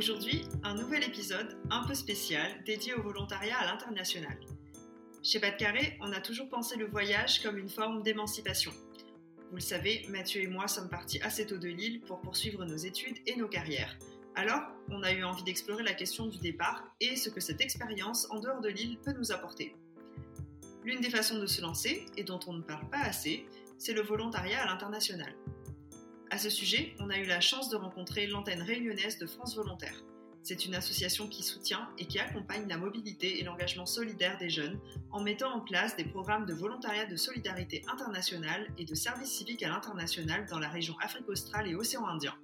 Aujourd'hui, un nouvel épisode un peu spécial dédié au volontariat à l'international. Chez Carré, on a toujours pensé le voyage comme une forme d'émancipation. Vous le savez, Mathieu et moi sommes partis assez tôt de Lille pour poursuivre nos études et nos carrières. Alors, on a eu envie d'explorer la question du départ et ce que cette expérience en dehors de l'île peut nous apporter. L'une des façons de se lancer, et dont on ne parle pas assez, c'est le volontariat à l'international. À ce sujet, on a eu la chance de rencontrer l'antenne réunionnaise de France Volontaire. C'est une association qui soutient et qui accompagne la mobilité et l'engagement solidaire des jeunes en mettant en place des programmes de volontariat de solidarité internationale et de service civique à l'international dans la région Afrique australe et Océan Indien.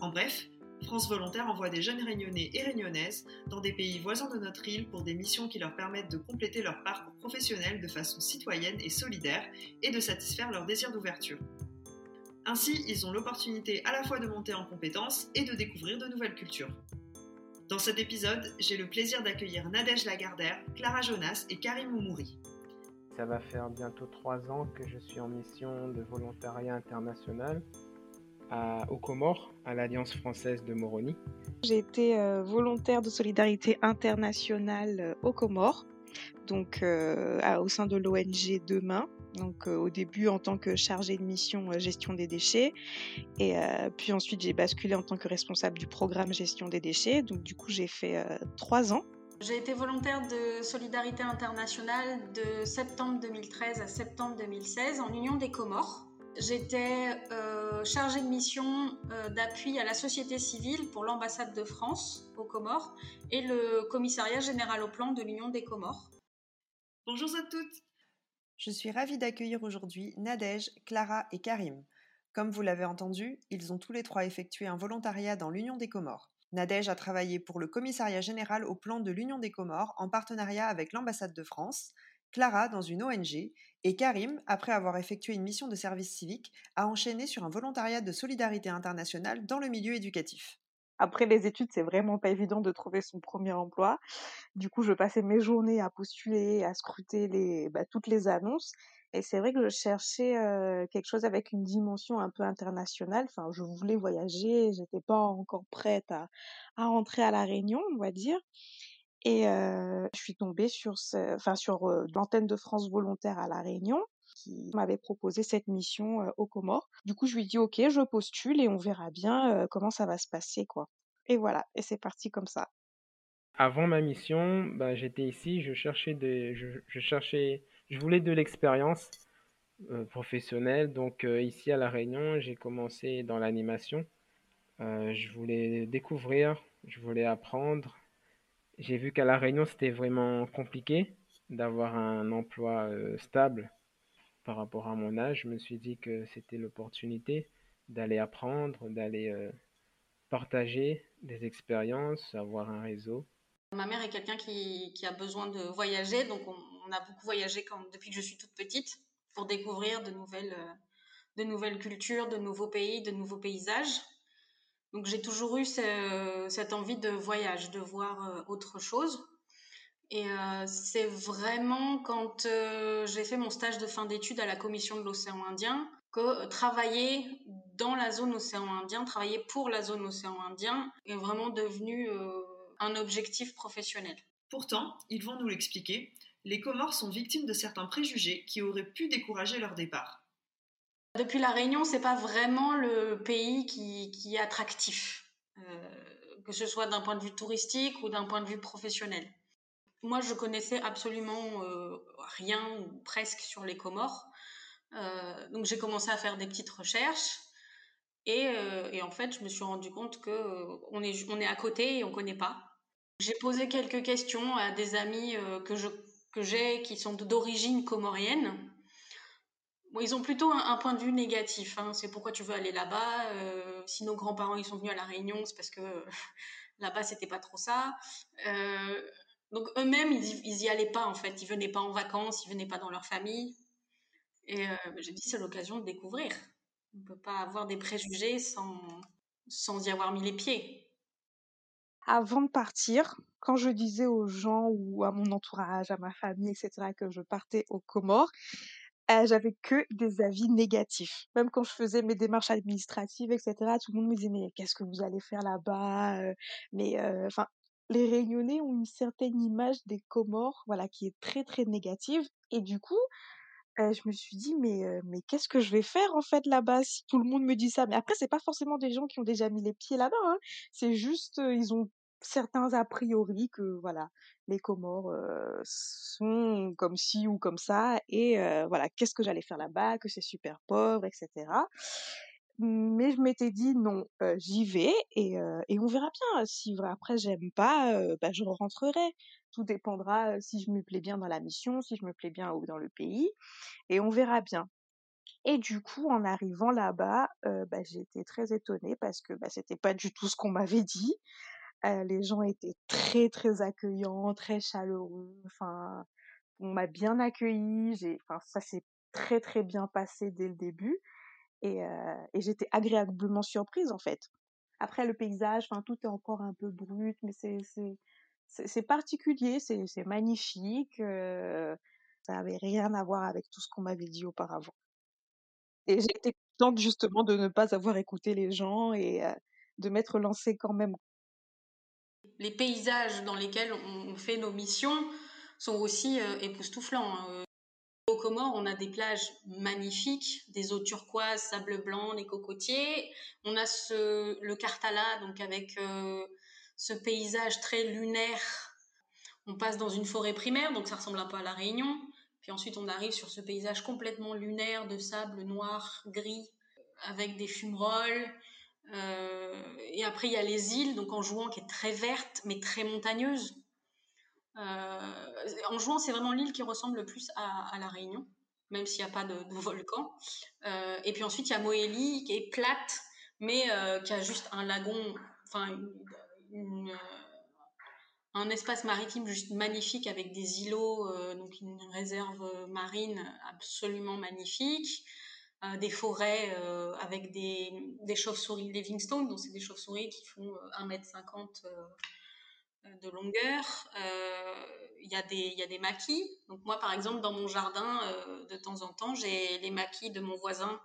En bref, France Volontaire envoie des jeunes réunionnais et réunionnaises dans des pays voisins de notre île pour des missions qui leur permettent de compléter leur parcours professionnel de façon citoyenne et solidaire et de satisfaire leur désir d'ouverture. Ainsi, ils ont l'opportunité à la fois de monter en compétences et de découvrir de nouvelles cultures. Dans cet épisode, j'ai le plaisir d'accueillir Nadège Lagardère, Clara Jonas et Karim Oumouri. Ça va faire bientôt trois ans que je suis en mission de volontariat international à, aux Comores, à l'Alliance française de Moroni. J'ai été euh, volontaire de solidarité internationale euh, aux Comores, donc euh, à- au sein de l'ONG Demain. Donc euh, au début en tant que chargée de mission euh, gestion des déchets, et euh, puis ensuite j'ai basculé en tant que responsable du programme gestion des déchets. Donc du coup j'ai fait euh, trois ans. J'ai été volontaire de Solidarité Internationale de septembre 2013 à septembre 2016 en Union des Comores. J'étais euh, chargée de mission euh, d'appui à la société civile pour l'ambassade de France aux Comores et le commissariat général au plan de l'Union des Comores. Bonjour à toutes Je suis ravie d'accueillir aujourd'hui Nadège, Clara et Karim. Comme vous l'avez entendu, ils ont tous les trois effectué un volontariat dans l'Union des Comores. Nadège a travaillé pour le commissariat général au plan de l'Union des Comores en partenariat avec l'ambassade de France, Clara dans une ONG, et Karim, après avoir effectué une mission de service civique, a enchaîné sur un volontariat de solidarité internationale dans le milieu éducatif. Après les études, c'est vraiment pas évident de trouver son premier emploi. Du coup, je passais mes journées à postuler, à scruter bah, toutes les annonces. Et c'est vrai que je cherchais quelque chose avec une dimension un peu internationale. Enfin, je voulais voyager, j'étais pas encore prête à, à rentrer à la Réunion, on va dire. Et je suis tombée sur, enfin, sur l'antenne de France Volontaire à la Réunion qui m'avait proposé cette mission aux Comores. Du coup, je lui dis ok, je postule et on verra bien comment ça va se passer, quoi. Et voilà, et c'est parti comme ça. Avant ma mission, bah, j'étais ici, je cherchais je, cherchais, je voulais de l'expérience professionnelle. Donc ici à La Réunion, j'ai commencé dans l'animation. Je voulais découvrir, je voulais apprendre. J'ai vu qu'à La Réunion, c'était vraiment compliqué d'avoir un emploi stable par rapport à mon âge. Je me suis dit que c'était l'opportunité d'aller apprendre, d'aller euh, partager des expériences, avoir un réseau. Ma mère est quelqu'un qui, a besoin de voyager, donc on, a beaucoup voyagé depuis que je suis toute petite pour découvrir de nouvelles, euh, de nouvelles cultures, de nouveaux pays, de nouveaux paysages. Donc j'ai toujours eu ce- cette envie de voyage, de voir euh, autre chose. Et euh, c'est vraiment quand euh, j'ai fait mon stage de fin d'études à la Commission de l'océan Indien que euh, travailler dans la zone océan Indien, travailler pour la zone océan Indien est vraiment devenu un objectif professionnel. Pourtant, ils vont nous l'expliquer, les Comores sont victimes de certains préjugés qui auraient pu décourager leur départ. Depuis la Réunion, c'est pas vraiment le pays qui, qui est attractif, que ce soit d'un point de vue touristique ou d'un point de vue professionnel. Moi, je connaissais absolument euh, rien ou presque sur les Comores, Euh, donc j'ai commencé à faire des petites recherches et, euh, en fait, je me suis rendu compte que on est on est à côté et on connaît pas. J'ai posé quelques questions à des amis que que j'ai qui sont d'origine comorienne ils ont plutôt un, point de vue négatif. Hein. C'est pourquoi tu veux aller là-bas. Si nos grands-parents ils sont venus à la Réunion, c'est parce que là-bas c'était pas trop ça. Donc eux-mêmes ils, ils y allaient pas en fait. Ils venaient pas en vacances, ils venaient pas dans leur famille. Et euh, j'ai dit c'est l'occasion de découvrir. On peut pas avoir des préjugés sans sans y avoir mis les pieds. Avant de partir, quand je disais aux gens ou à mon entourage, à ma famille, etc., que je partais aux Comores, euh, j'avais que des avis négatifs. Même quand je faisais mes démarches administratives, etc., tout le monde me disait mais qu'est-ce que vous allez faire là-bas euh, Mais enfin, les Réunionnais ont une certaine image des Comores, voilà, qui est très très négative. Et du coup, je me suis dit mais mais qu'est-ce que je vais faire en fait là-bas? Si tout le monde me dit ça mais après c'est pas forcément des gens qui ont déjà mis les pieds là-bas hein. c'est juste ils ont certains a priori que voilà les Comores sont comme ci ou comme ça et voilà qu'est-ce que j'allais faire là-bas que c'est super pauvre etc je m'étais dit non j'y vais et, on verra bien si après j'aime pas bah, je rentrerai tout dépendra si je me plais bien dans la mission si je me plais bien dans le pays et on verra bien et du coup, en arrivant là-bas, bah, j'ai été très étonnée parce que bah, c'était pas du tout ce qu'on m'avait dit les gens étaient très très accueillants, très chaleureux. Enfin, on m'a bien accueilli. J'ai, enfin, ça s'est très très bien passé dès le début et, et j'étais agréablement surprise en fait. Après le paysage, tout est encore un peu brut, mais c'est particulier, c'est magnifique. ça avait rien à voir avec tout ce qu'on m'avait dit auparavant. Et j'étais contente justement de ne pas avoir écouté les gens et de m'être lancée quand même les paysages dans lesquels on fait nos missions sont aussi euh, époustouflants. On a des plages magnifiques, des eaux turquoises, sable blanc, des cocotiers. On a ce, le Cartala, donc avec euh, ce paysage très lunaire. On passe dans une forêt primaire, donc ça ressemble un peu à la Réunion. Puis ensuite, on arrive sur ce paysage complètement lunaire de sable noir, gris, avec des fumerolles. Euh, et après, il y a les îles, donc en jouant, qui est très verte, mais très montagneuse. Euh, en jouant, c'est vraiment l'île qui ressemble le plus à, la Réunion, même s'il n'y a pas de, volcan. Euh, et puis ensuite, il y a Moélie, qui est plate, mais qui a juste un lagon, enfin, un espace maritime juste magnifique avec des îlots, donc une réserve marine absolument magnifique. Euh, des forêts euh, avec des, des chauves-souris Livingstone, donc c'est des chauves-souris qui font 1m50 euh, de longueur. Il y, a des, y a des maquis. Donc moi, par exemple, dans mon jardin, de temps en temps, j'ai les maquis de mon voisin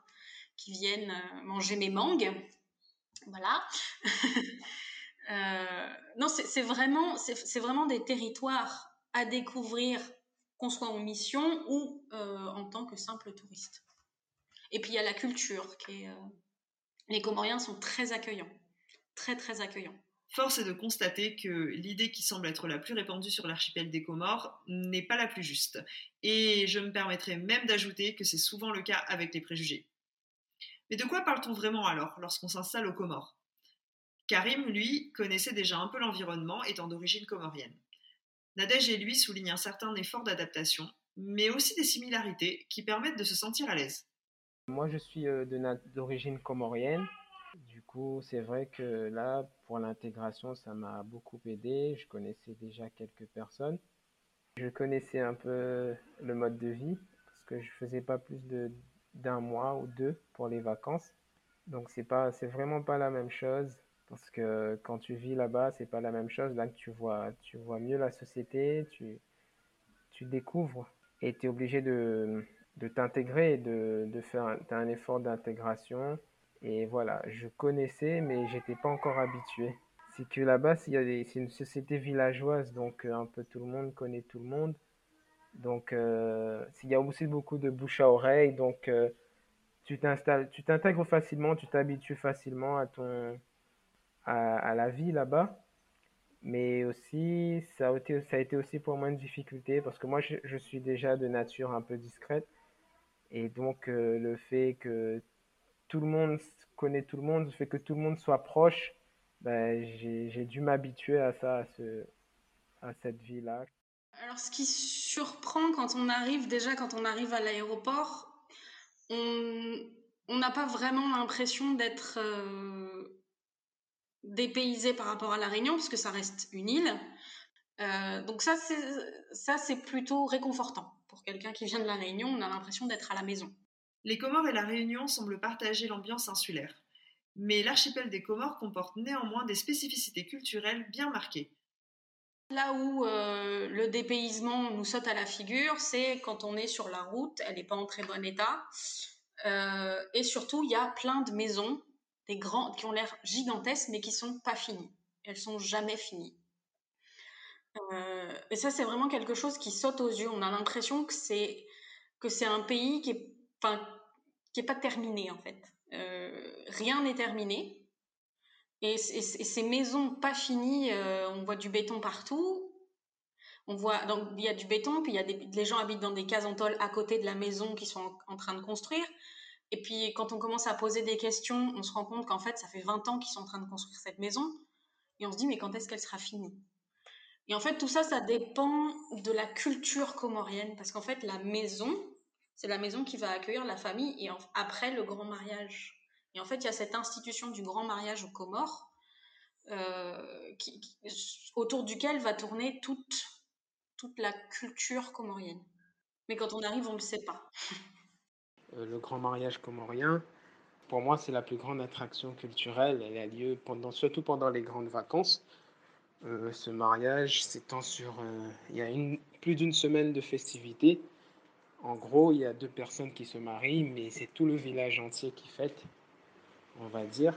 qui viennent manger mes mangues. Voilà. non, c'est vraiment, c'est vraiment des territoires à découvrir, qu'on soit en mission ou en tant que simple touriste. Et puis il y a la culture. Euh, les Comoriens sont très accueillants, très très accueillants. Force est de constater que l'idée qui semble être la plus répandue sur l'archipel des Comores n'est pas la plus juste. Et je me permettrai même d'ajouter que c'est souvent le cas avec les préjugés. Mais de quoi parle-t-on vraiment alors lorsqu'on s'installe aux Comores? Karim, lui, connaissait déjà un peu l'environnement étant d'origine comorienne. Nadège et lui soulignent un certain effort d'adaptation, mais aussi des similarités qui permettent de se sentir à l'aise. Moi, je suis euh, d'origine comorienne. Coup, c'est vrai que là, pour l'intégration, ça m'a beaucoup aidé. Je connaissais déjà quelques personnes. Je connaissais un peu le mode de vie parce que je faisais pas plus de d'un mois ou deux pour les vacances. Donc c'est pas c'est vraiment pas la même chose parce que quand tu vis là-bas, c'est pas la même chose. Là, tu vois tu vois mieux la société, tu tu découvres et tu es obligé de de t'intégrer, de, de faire un effort d'intégration. Et voilà, je connaissais, mais j'étais pas encore habitué. C'est que là-bas, c'est une société villageoise, donc euh, un peu tout le monde connaît tout le monde. Donc, euh, il y a aussi beaucoup de bouche à oreille, donc euh, tu tu t'intègres facilement, tu t'habitues facilement à ton, à, la vie là-bas. Mais aussi, ça a, été, ça a été aussi pour moi une difficulté parce que moi, je, je suis déjà de nature un peu discrète. Et donc, euh, le fait que tout le monde connaît tout le monde, le fait que tout le monde soit proche, ben, j'ai dû m'habituer à ça, à, ce, à cette vie-là. Alors, ce qui surprend quand on arrive, déjà quand on arrive à l'aéroport, on n'a pas vraiment l'impression d'être dépaysé par rapport à la Réunion, parce que ça reste une île. donc ça, c'est plutôt réconfortant. Pour quelqu'un qui vient de la Réunion, on a l'impression d'être à la maison. Les Comores et la Réunion semblent partager l'ambiance insulaire. Mais l'archipel des Comores comporte néanmoins des spécificités culturelles bien marquées. Là où euh, le dépaysement nous saute à la figure, c'est quand on est sur la route, elle n'est pas en très bon état. Euh, et surtout, il y a plein de maisons, des grands, qui ont l'air gigantesques, mais qui sont pas finies. Elles sont jamais finies. Euh, et ça, c'est vraiment quelque chose qui saute aux yeux. On a l'impression que c'est que c'est un pays qui est, qui est pas terminé en fait. rien n'est terminé. Et, ces maisons pas finies, euh, on voit du béton partout. On voit, donc il y a du béton, puis il y a des, les gens habitent dans des cases en tôle à côté de la maison qu'ils sont en, train de construire. Et puis quand on commence à poser des questions, on se rend compte qu'en fait ça fait 20 ans qu'ils sont en train de construire cette maison. Et on se dit mais quand est-ce qu'elle sera finie? Et en fait tout ça, ça dépend de la culture comorienne, parce qu'en fait la maison, c'est la maison qui va accueillir la famille et après le grand mariage. Et en fait, il y a cette institution du grand mariage aux Comores, euh, autour duquel va tourner toute, toute la culture comorienne. Mais quand on arrive, on ne le sait pas. Euh, le grand mariage comorien, pour moi, c'est la plus grande attraction culturelle. Elle a lieu pendant, surtout pendant les grandes vacances. Euh, ce mariage s'étend sur. il y a une, plus d'une semaine de festivités. En gros, il y a deux personnes qui se marient, mais c'est tout le village entier qui fête on va dire.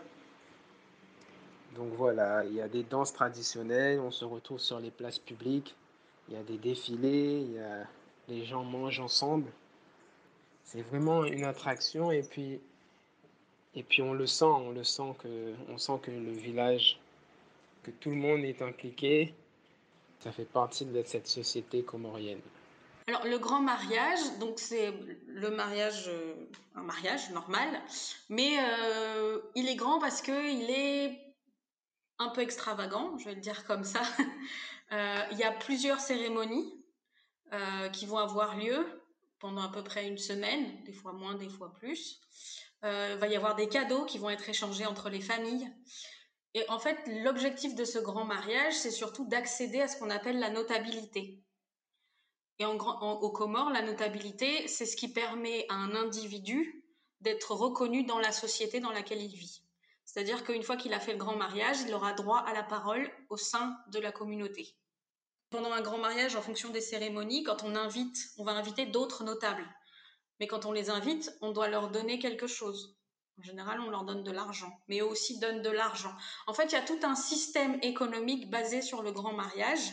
Donc voilà, il y a des danses traditionnelles, on se retrouve sur les places publiques, il y a des défilés, les gens mangent ensemble. C'est vraiment une attraction et puis, et puis on le sent, on le sent que, on sent que le village, que tout le monde est impliqué. Ça fait partie de cette société comorienne. Alors le grand mariage, donc c'est le mariage, euh, un mariage normal, mais euh, il est grand parce que il est un peu extravagant, je vais le dire comme ça. Euh, il y a plusieurs cérémonies qui vont avoir lieu pendant à peu près une semaine, des fois moins, des fois plus. il va y avoir des cadeaux qui vont être échangés entre les familles. Et en fait, l'objectif de ce grand mariage, c'est surtout d'accéder à ce qu'on appelle la notabilité. Et en, au Comores, la notabilité, c'est ce qui permet à un individu d'être reconnu dans la société dans laquelle il vit. C'est-à-dire qu'une fois qu'il a fait le grand mariage, il aura droit à la parole au sein de la communauté. Pendant un grand mariage, en fonction des cérémonies, quand on invite, on va inviter d'autres notables. Mais quand on les invite, on doit leur donner quelque chose. En général, on leur donne de l'argent, mais eux aussi donnent de l'argent. En fait, il y a tout un système économique basé sur le grand mariage.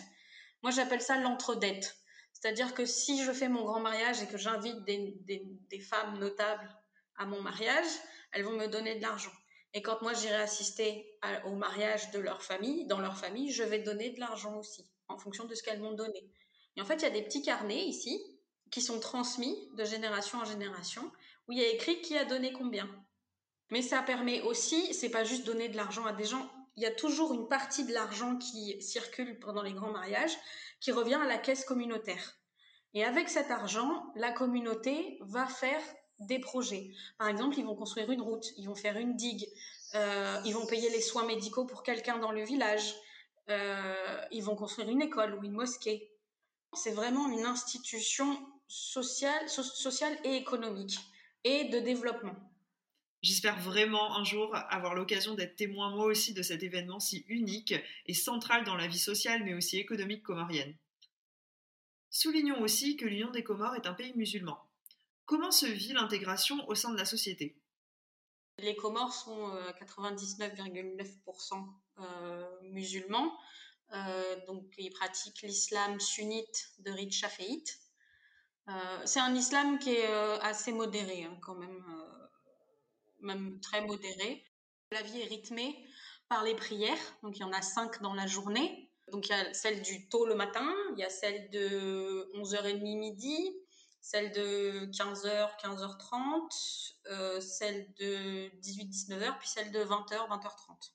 Moi, j'appelle ça l'entredette. C'est-à-dire que si je fais mon grand mariage et que j'invite des, femmes notables à mon mariage, elles vont me donner de l'argent. Et quand moi j'irai assister au mariage de leur famille, dans leur famille, je vais donner de l'argent aussi, en fonction de ce qu'elles m'ont donné. Et en fait, il y a des petits carnets ici qui sont transmis de génération en génération, où il y a écrit qui a donné combien. Mais ça permet aussi, c'est pas juste donner de l'argent à des gens, il y a toujours une partie de l'argent qui circule pendant les grands mariages qui revient à la caisse communautaire. Et avec cet argent, la communauté va faire des projets. Par exemple, ils vont construire une route, ils vont faire une digue, euh, ils vont payer les soins médicaux pour quelqu'un dans le village, euh, ils vont construire une école ou une mosquée. C'est vraiment une institution sociale, sociale et économique et de développement. J'espère vraiment un jour avoir l'occasion d'être témoin moi aussi de cet événement si unique et central dans la vie sociale mais aussi économique comorienne. Soulignons aussi que l'Union des Comores est un pays musulman. Comment se vit l'intégration au sein de la société? Les Comores sont 99,9% euh, euh, musulmans, euh, donc ils pratiquent l'islam sunnite de rite chaféite. c'est un islam qui est assez modéré hein, quand même même très modéré. La vie est rythmée par les prières, donc il y en a cinq dans la journée. Donc il y a celle du tôt le matin, il y a celle de 11h30 midi, celle de 15h, 15h30, euh, celle de 18-19h, puis celle de 20h, 20h30.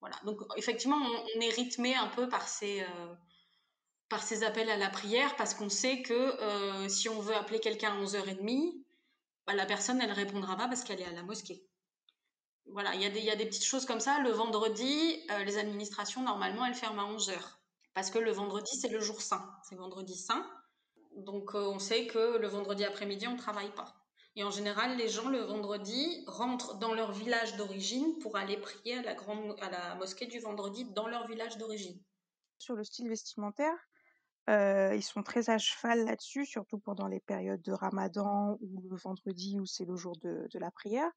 Voilà, donc effectivement, on, est rythmé un peu par ces, euh, par ces appels à la prière parce qu'on sait que euh, si on veut appeler quelqu'un à 11h30, bah, la personne, elle répondra pas parce qu'elle est à la mosquée. Voilà, il y, a des, y a des petites choses comme ça. Le vendredi, euh, les administrations, normalement, elles ferment à 11h. Parce que le vendredi, c'est le jour saint. C'est vendredi saint. Donc, euh, on sait que le vendredi après-midi, on ne travaille pas. Et en général, les gens, le vendredi, rentrent dans leur village d'origine pour aller prier à la, grande, à la mosquée du vendredi dans leur village d'origine. Sur le style vestimentaire, ils sont très à cheval là-dessus, surtout pendant les périodes de ramadan ou le vendredi où c'est le jour de, la prière.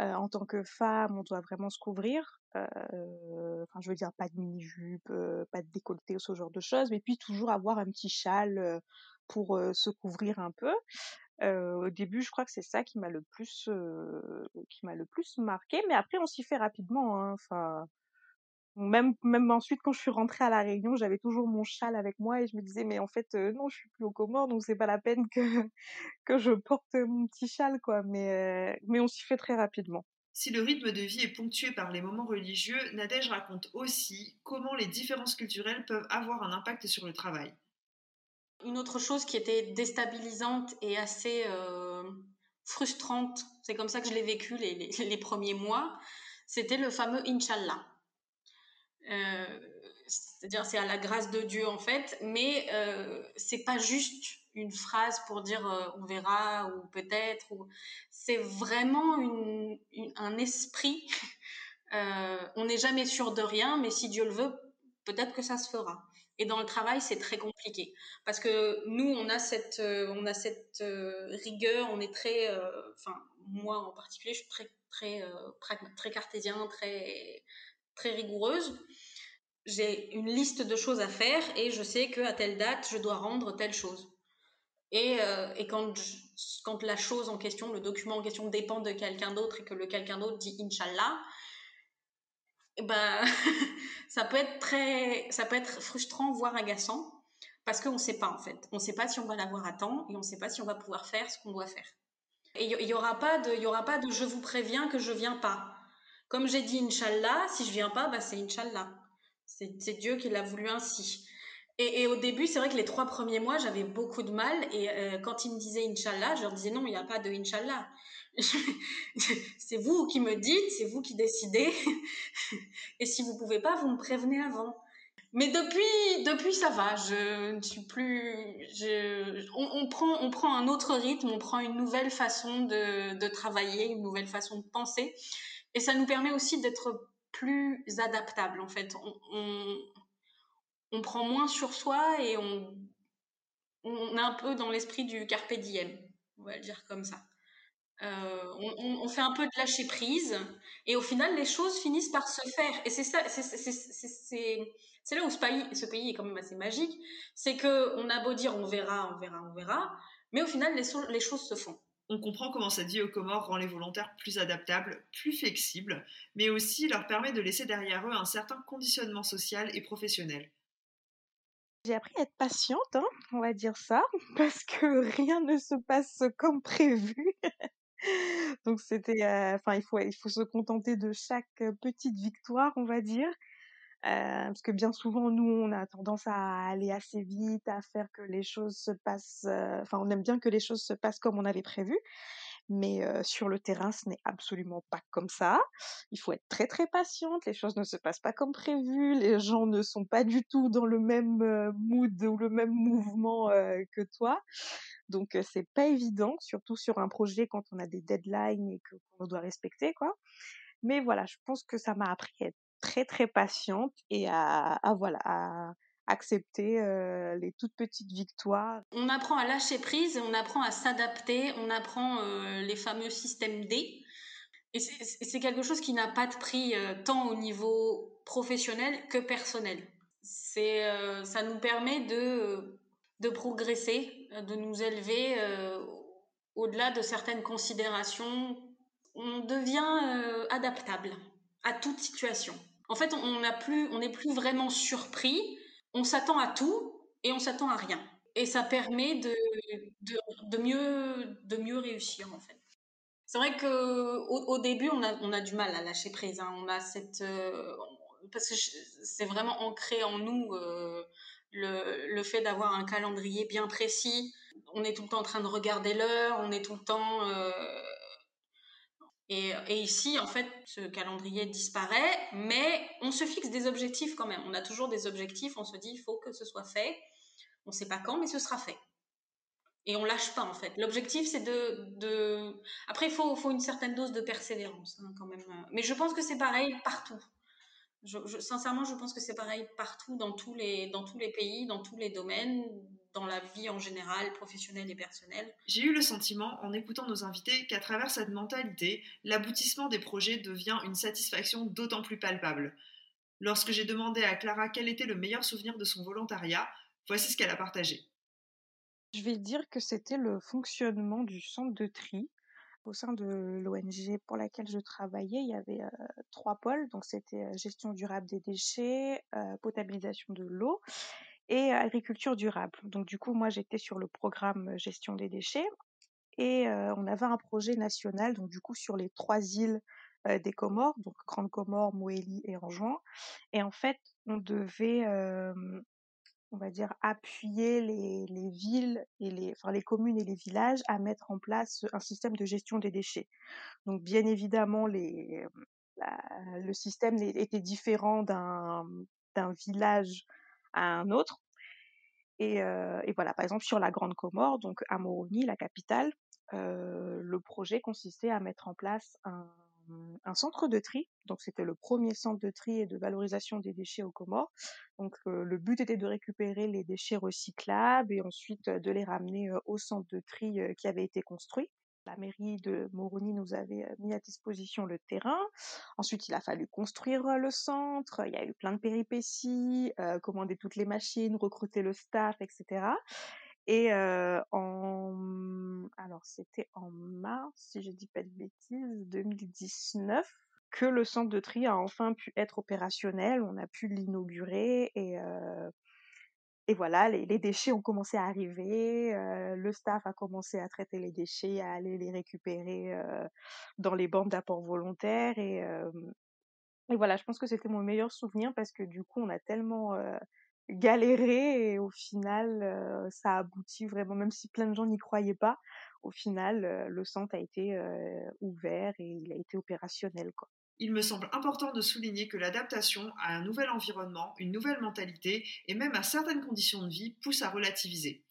En tant que femme, on doit vraiment se couvrir. Enfin, je veux dire, pas de mini-jupe, pas de décolleté ou ce genre de choses, mais puis toujours avoir un petit châle pour se couvrir un peu. au début, je crois que c'est ça qui m'a le plus, qui m'a le plus marqué, mais après, on s'y fait rapidement. Hein. Même, même ensuite, quand je suis rentrée à La Réunion, j'avais toujours mon châle avec moi et je me disais, mais en fait, euh, non, je suis plus au Comores, donc c'est pas la peine que, que je porte mon petit châle, quoi. Mais, euh, mais on s'y fait très rapidement. Si le rythme de vie est ponctué par les moments religieux, Nadège raconte aussi comment les différences culturelles peuvent avoir un impact sur le travail. Une autre chose qui était déstabilisante et assez euh, frustrante, c'est comme ça que je l'ai vécu les, les, les premiers mois, c'était le fameux Inch'Allah. Euh, c'est-à-dire c'est à la grâce de Dieu en fait, mais euh, c'est pas juste une phrase pour dire euh, on verra ou peut-être. C'est vraiment un esprit. On n'est jamais sûr de rien, mais si Dieu le veut, peut-être que ça se fera. Et dans le travail, c'est très compliqué parce que nous, on a cette, on a cette rigueur, on est très, enfin moi en particulier, je suis très, très, très cartésien, très, très rigoureuse j'ai une liste de choses à faire et je sais qu'à telle date, je dois rendre telle chose. Et, euh, et quand, quand la chose en question, le document en question dépend de quelqu'un d'autre et que le quelqu'un d'autre dit Inch'Allah, ben, ça, peut être très, ça peut être frustrant, voire agaçant, parce qu'on ne sait pas en fait. On ne sait pas si on va l'avoir à temps et on ne sait pas si on va pouvoir faire ce qu'on doit faire. Et il n'y aura, pas de, aura pas de je vous préviens que je viens pas. Comme j'ai dit Inch'Allah, si je viens pas, bah c'est Inch'Allah. C'est Dieu qui l'a voulu ainsi. Et, au début, c'est vrai que les trois premiers mois, j'avais beaucoup de mal. Et euh, quand ils me disaient Inch'Allah, je leur disais non, il n'y a pas de Inch'Allah. c'est vous qui me dites, c'est vous qui décidez. et si vous pouvez pas, vous me prévenez avant. Mais depuis, depuis ça va. Je ne suis plus. On, prend, on prend un autre rythme, on prend une nouvelle façon de travailler, une nouvelle façon de penser. Et ça nous permet aussi d'être plus adaptable en fait. On, on, prend moins sur soi et on, on est un peu dans l'esprit du carpe diem, on va le dire comme ça. Euh, on, on, fait un peu de lâcher prise et au final les choses finissent par se faire et c'est ça c'est là où ce pays ce pays est quand même assez magique c'est que on a beau dire on verra on verra on verra mais au final les, les choses se font on comprend comment cette vie aux Comores rend les volontaires plus adaptables, plus flexibles, mais aussi leur permet de laisser derrière eux un certain conditionnement social et professionnel. J'ai appris à être patiente, hein, on va dire ça, parce que rien ne se passe comme prévu. Donc c'était, enfin, euh, il faut, il faut se contenter de chaque petite victoire, on va dire. Euh, parce que bien souvent, nous, on a tendance à aller assez vite, à faire que les choses se passent. Enfin, euh, on aime bien que les choses se passent comme on avait prévu. Mais euh, sur le terrain, ce n'est absolument pas comme ça. Il faut être très très patiente. Les choses ne se passent pas comme prévu. Les gens ne sont pas du tout dans le même mood ou le même mouvement que toi. Donc c'est pas évident, surtout sur un projet quand on a des deadlines et qu'on doit respecter quoi. Mais voilà, je pense que ça m'a appris à être très très patiente et à, voilà à accepter les toutes petites victoires. On apprend à lâcher prise, on apprend à s'adapter, on apprend les fameux systèmes D. Et c'est quelque chose qui n'a pas de prix tant au niveau professionnel que personnel. C'est, ça nous permet de, de progresser, de nous élever au-delà de certaines considérations. On devient adaptable à toute situation. En fait, on n'est plus, vraiment surpris. On s'attend à tout et on s'attend à rien. Et ça permet de, mieux, réussir, en fait. C'est vrai qu'au au début, on a, du mal à lâcher prise. Hein. On a cette. Euh, parce que c'est vraiment ancré en nous euh, le, le fait d'avoir un calendrier bien précis, on est tout le temps en train de regarder l'heure, on est tout le temps. Et, ici, en fait, ce calendrier disparaît, mais on se fixe des objectifs quand même. On a toujours des objectifs, on se dit il faut que ce soit fait. On ne sait pas quand, mais ce sera fait. Et on lâche pas en fait. L'objectif c'est de, Après il faut, une certaine dose de persévérance hein, quand même. Mais je pense que c'est pareil partout. Sincèrement, je pense que c'est pareil partout dans tous les dans tous les pays, dans tous les domaines, dans la vie en général, professionnelle et personnelle. J'ai eu le sentiment, en écoutant nos invités, qu'à travers cette mentalité, l'aboutissement des projets devient une satisfaction d'autant plus palpable. Lorsque j'ai demandé à Clara quel était le meilleur souvenir de son volontariat, voici ce qu'elle a partagé. Je vais dire que c'était le fonctionnement du centre de tri. Au sein de l'ONG pour laquelle je travaillais, il y avait euh, trois pôles. Donc c'était euh, gestion durable des déchets, euh, potabilisation de l'eau et agriculture durable. Donc du coup, moi j'étais sur le programme gestion des déchets et on avait un projet national. Donc du coup sur les trois îles des Comores, donc Grande Comore, Moélie et Anjouan. Et en fait, on devait on va dire, appuyer les, les, villes et les, communes et les villages à mettre en place un système de gestion des déchets. Donc, bien évidemment, le système était différent d'un village à un autre. Et, voilà, par exemple, sur la Grande Comore, donc à Moroni, la capitale, le projet consistait à mettre en place un, centre de tri. Donc c'était le premier centre de tri et de valorisation des déchets aux Comores. Donc le but était de récupérer les déchets recyclables et ensuite de les ramener au centre de tri qui avait été construit. La mairie de Moroni nous avait mis à disposition le terrain. Ensuite, il a fallu construire le centre. Il y a eu plein de péripéties, commander toutes les machines, recruter le staff, etc. Et en alors c'était en mars, si je dis pas de bêtises, 2019 que le centre de tri a enfin pu être opérationnel. On a pu l'inaugurer et et voilà, les, déchets ont commencé à arriver, le staff a commencé à traiter les déchets, à aller les récupérer dans les bandes d'apport volontaires et, et voilà, je pense que c'était mon meilleur souvenir parce que du coup, on a tellement galéré et au final euh, ça a abouti vraiment même si plein de gens n'y croyaient pas au final euh, le centre a été euh, ouvert et il a été opérationnel quoi. Il me semble important de souligner que l'adaptation à un nouvel environnement, une nouvelle mentalité et même à certaines conditions de vie pousse à relativiser.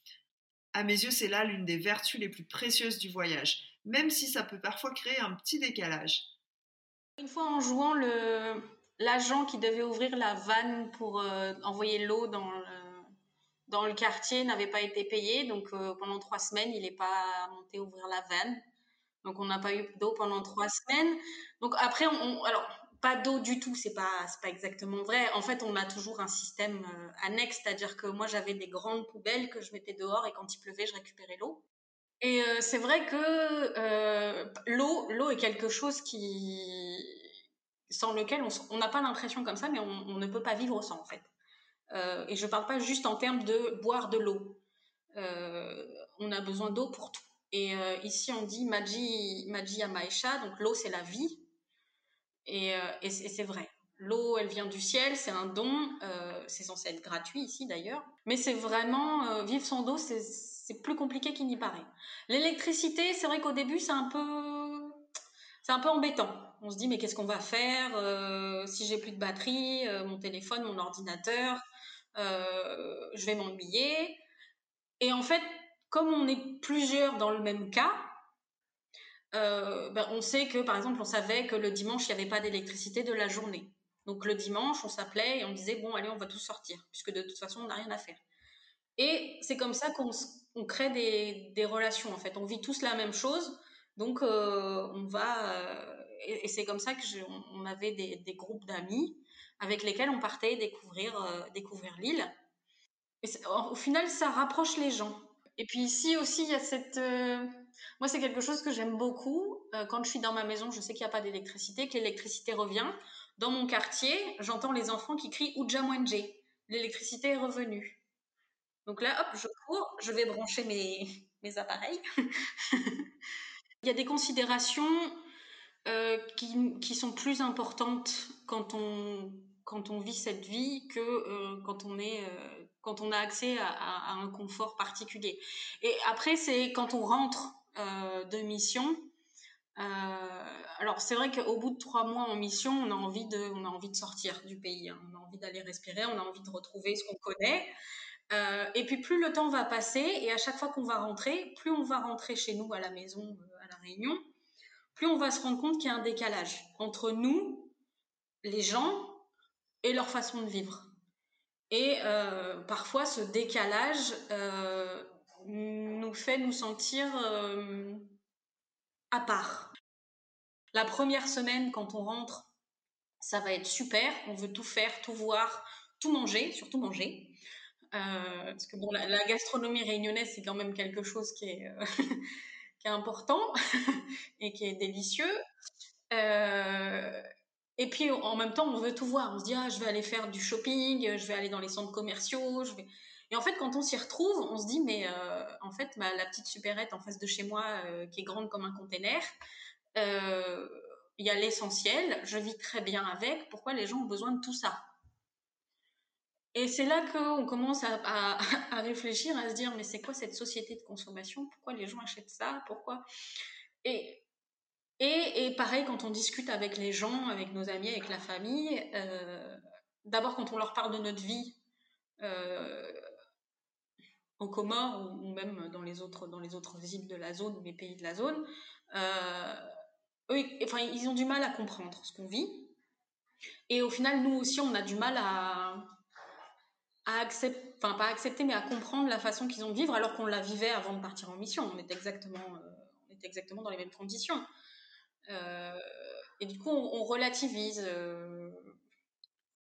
À mes yeux, c'est là l'une des vertus les plus précieuses du voyage, même si ça peut parfois créer un petit décalage. Une fois en jouant l'agent qui devait ouvrir la vanne pour euh, envoyer l'eau dans le, dans le quartier n'avait pas été payé. Donc euh, pendant trois semaines, il n'est pas monté ouvrir la vanne. Donc on n'a pas eu d'eau pendant trois semaines. Donc après, on, alors pas d'eau du tout, c'est pas pas exactement vrai. En fait, on a toujours un système euh, annexe, c'est-à-dire que moi j'avais des grandes poubelles que je mettais dehors et quand il pleuvait, je récupérais l'eau. Et c'est vrai que l'eau l'eau est quelque chose qui sans lequel on n'a pas l'impression comme ça, mais on, ne peut pas vivre sans en fait. Euh, et je ne parle pas juste en termes de boire de l'eau. Euh, on a besoin d'eau pour tout. Et euh, ici on dit Maji, Maji Amaisha, donc l'eau c'est la vie. Et, et c'est vrai. L'eau, elle vient du ciel, c'est un don, c'est censé être gratuit ici d'ailleurs. Mais c'est vraiment, vivre sans eau, c'est plus compliqué qu'il n'y paraît. L'électricité, c'est vrai qu'au début, c'est un peu, c'est un peu embêtant on se dit mais qu'est-ce qu'on va faire euh, si j'ai plus de batterie, euh, mon téléphone, mon ordinateur, euh, je vais m'ennuyer. Et en fait, comme on est plusieurs dans le même cas, ben, on sait que par exemple on savait que le dimanche il n'y avait pas d'électricité de la journée. Donc le dimanche on s'appelait et on disait bon allez on va tous sortir puisque de toute façon on n'a rien à faire. Et c'est comme ça qu'on crée des, relations en fait. On vit tous la même chose, donc on va et, c'est comme ça que on, avait des, groupes d'amis avec lesquels on partait découvrir, euh, découvrir l'île. Au final, ça rapproche les gens. Et puis ici aussi, il y a cette... Euh, moi, c'est quelque chose que j'aime beaucoup. Euh, quand je suis dans ma maison, je sais qu'il n'y a pas d'électricité, que l'électricité revient. Dans mon quartier, j'entends les enfants qui crient Ujamwenje. L'électricité est revenue. Donc là, hop, je cours, je vais brancher mes, mes appareils. il y a des considérations euh, qui, qui, sont plus importantes quand on, quand on vit cette vie que quand, on est, quand on a accès à, un confort particulier. Et après, c'est quand on rentre de mission. alors c'est vrai qu'au bout de trois mois en mission, on a envie de, on a envie de sortir du pays, hein. on a envie d'aller respirer, on a envie de retrouver ce qu'on connaît. et puis plus le temps va passer, et à chaque fois qu'on va rentrer, plus on va rentrer chez nous à la maison, à la Réunion, plus on va se rendre compte qu'il y a un décalage entre nous, les gens, et leur façon de vivre. Et euh, parfois, ce décalage euh, nous fait nous sentir euh, à part. La première semaine, quand on rentre, ça va être super. On veut tout faire, tout voir, tout manger, surtout manger. parce que bon, la, gastronomie réunionnaise, c'est quand même quelque chose qui est, qui est important et qui est délicieux. Et puis en même temps, on veut tout voir. On se dit, ah, je vais aller faire du shopping, je vais aller dans les centres commerciaux. Et en fait, quand on s'y retrouve, on se dit, mais euh, en fait, la petite supérette en face de chez moi, euh, qui est grande comme un container, euh, il y a l'essentiel, je vis très bien avec. Pourquoi les gens ont besoin de tout ça? Et c'est là qu'on commence à, à, à, réfléchir, à se dire, mais c'est quoi cette société de consommation? Pourquoi les gens achètent ça? Pourquoi? Et et, pareil, quand on discute avec les gens, avec nos amis, avec la famille, euh, d'abord quand on leur parle de notre vie euh, en Comores ou, même dans les, autres, dans les autres îles de la zone les pays de la zone, euh, eux, enfin, ils ont du mal à comprendre ce qu'on vit. Et au final, nous aussi, on a du mal à, à accepter, enfin pas accepter, mais à comprendre la façon qu'ils ont de vivre alors qu'on la vivait avant de partir en mission. On était exactement, on était exactement dans les mêmes conditions. Euh, et du coup, on, relativise. Euh.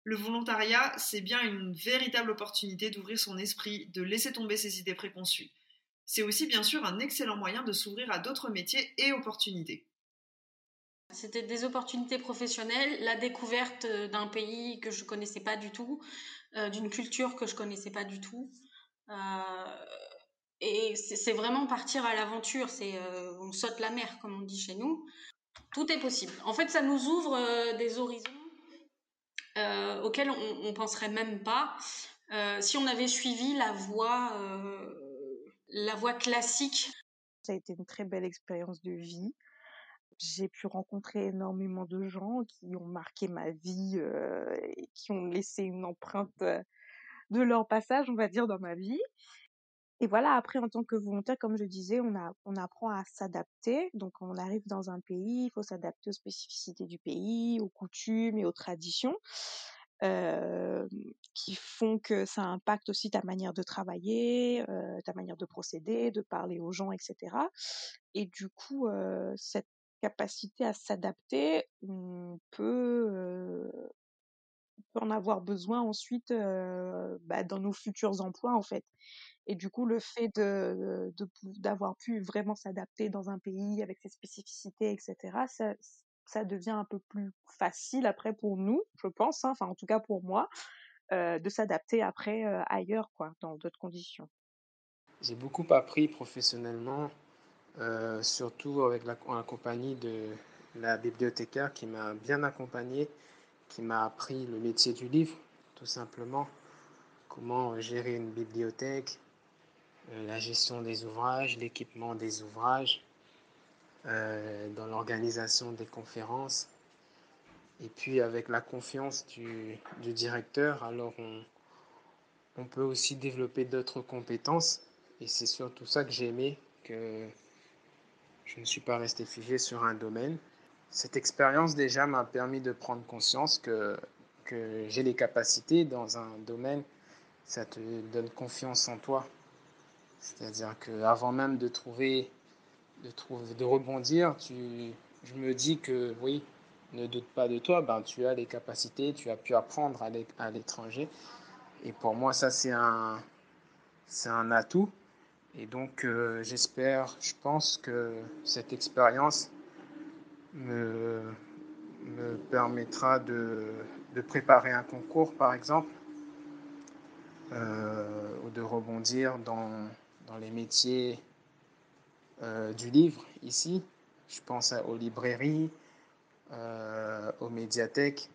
Le volontariat, c'est bien une véritable opportunité d'ouvrir son esprit, de laisser tomber ses idées préconçues. C'est aussi bien sûr un excellent moyen de s'ouvrir à d'autres métiers et opportunités. C'était des opportunités professionnelles, la découverte d'un pays que je connaissais pas du tout, euh, d'une culture que je connaissais pas du tout. et c'est vraiment partir à l'aventure, c'est on saute la mer comme on dit chez nous. Tout est possible. En fait, ça nous ouvre euh, des horizons euh, auxquels on, ne penserait même pas euh, si on avait suivi la voie, la voie classique. Ça a été une très belle expérience de vie. J'ai pu rencontrer énormément de gens qui ont marqué ma vie et qui ont laissé une empreinte de leur passage, on va dire, dans ma vie. Et voilà, après, en tant que volontaire, comme je disais, on, a, on apprend à s'adapter. Donc, on arrive dans un pays, il faut s'adapter aux spécificités du pays, aux coutumes et aux traditions. Euh, qui font que ça impacte aussi ta manière de travailler, euh, ta manière de procéder, de parler aux gens, etc. Et du coup, euh, cette capacité à s'adapter, on peut, en avoir besoin ensuite bah, dans nos futurs emplois, en fait. Et du coup, le fait de, d'avoir pu vraiment s'adapter dans un pays avec ses spécificités, etc., ça, ça devient un peu plus facile après pour nous, je pense, hein, enfin en tout cas pour moi, euh, de s'adapter après euh, ailleurs, quoi, dans d'autres conditions. J'ai beaucoup appris professionnellement, euh, surtout avec la, en compagnie de la bibliothécaire qui m'a bien accompagné, qui m'a appris le métier du livre, tout simplement, comment gérer une bibliothèque, la gestion des ouvrages, l'équipement des ouvrages, euh, dans l'organisation des conférences. Et puis avec la confiance du, directeur, alors on, on, peut aussi développer d'autres compétences. Et c'est surtout ça que j'ai aimé, que je ne suis pas resté figé sur un domaine. Cette expérience déjà m'a permis de prendre conscience que, que j'ai les capacités dans un domaine. Ça te donne confiance en toi. C'est-à-dire qu'avant même de trouver, de trouver, de rebondir, tu, je me dis que oui, ne doute pas de toi, ben, tu as les capacités, tu as pu apprendre à l'étranger. Et pour moi, ça, c'est un, c'est un atout. Et donc, euh, j'espère, je pense que cette expérience me, me permettra de, de, préparer un concours, par exemple, euh, ou de rebondir dans, les métiers euh, du livre ici. Je pense aux librairies, euh, aux médiathèques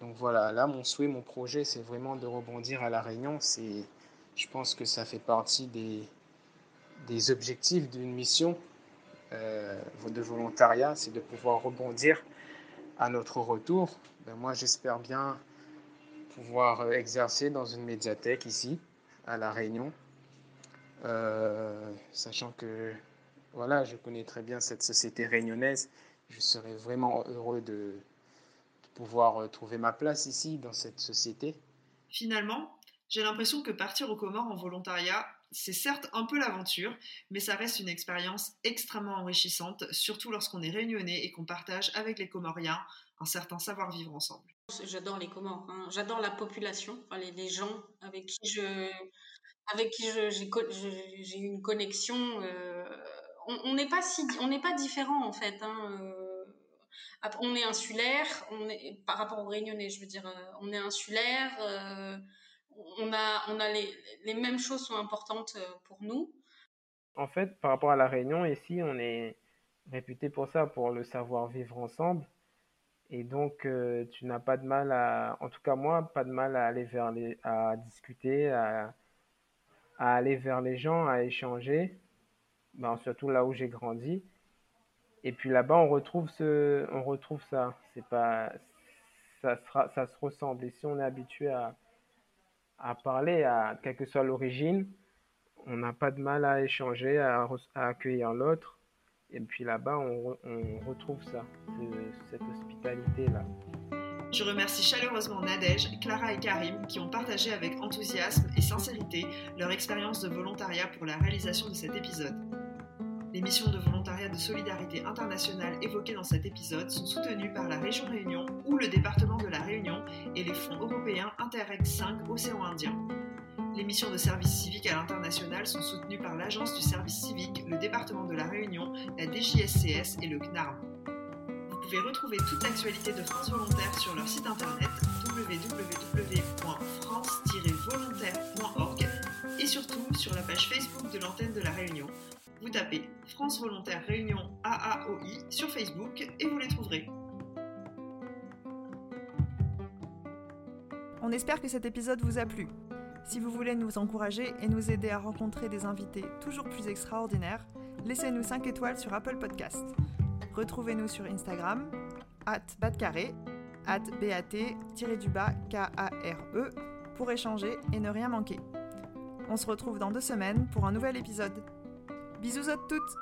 Donc voilà, là, mon souhait, mon projet, c'est vraiment de rebondir à La Réunion. Je pense que ça fait partie des, des objectifs d'une mission euh, de volontariat, c'est de pouvoir rebondir à notre retour. Ben moi, j'espère bien pouvoir exercer dans une médiathèque ici, à La Réunion, sachant que voilà, je connais très bien cette société réunionnaise. Je serais vraiment heureux de, pouvoir euh, trouver ma place ici, dans cette société. Finalement, j'ai l'impression que partir aux Comores en volontariat, c'est certes un peu l'aventure, mais ça reste une expérience extrêmement enrichissante, surtout lorsqu'on est réunionnais et qu'on partage avec les Comoriens un certain savoir-vivre ensemble. J'adore les Comores, hein. j'adore la population, les, gens avec qui je, avec qui j'ai une connexion. Euh, on n'est pas si, on n'est pas différent en fait. Hein, euh, on est insulaire, on est par rapport aux Réunionnais, je veux dire, euh, on est insulaire. On a, on a les, les, mêmes choses sont importantes pour nous. En fait, par rapport à la Réunion, ici, on est réputé pour ça, pour le savoir vivre ensemble. Et donc, tu n'as pas de mal à, en tout cas moi, pas de mal à aller vers les, à discuter, à, à aller vers les gens, à échanger ben, surtout là où j'ai grandi. Et puis là-bas, on retrouve ce, on retrouve ça. C'est pas, ça sera, ça se ressemble. Et si on est habitué à, à parler, à quelle que soit l'origine, on n'a pas de mal à échanger, à, à accueillir l'autre. Et puis là-bas, on, on, retrouve ça, cette hospitalité-là. Je remercie chaleureusement Nadège, Clara et Karim qui ont partagé avec enthousiasme et sincérité leur expérience de volontariat pour la réalisation de cet épisode. Les missions de volontariat de solidarité internationale évoquées dans cet épisode sont soutenues par la région Réunion ou le département de la Réunion et les fonds européens Interreg 5 Océan Indien. Les missions de service civique à l'international sont soutenues par l'Agence du service civique, le département de la Réunion, la DJSCS et le CNARM. Vous pouvez retrouver toute l'actualité de France Volontaire sur leur site internet www.france-volontaire.org et surtout sur la page Facebook de l'antenne de la Réunion vous tapez France Volontaire Réunion AAOI sur Facebook et vous les trouverez. On espère que cet épisode vous a plu. Si vous voulez nous encourager et nous aider à rencontrer des invités toujours plus extraordinaires, laissez-nous 5 étoiles sur Apple Podcast. Retrouvez-nous sur Instagram, at batcarré, at bat-k-a-r-e, pour échanger et ne rien manquer. On se retrouve dans deux semaines pour un nouvel épisode. Bisous à toutes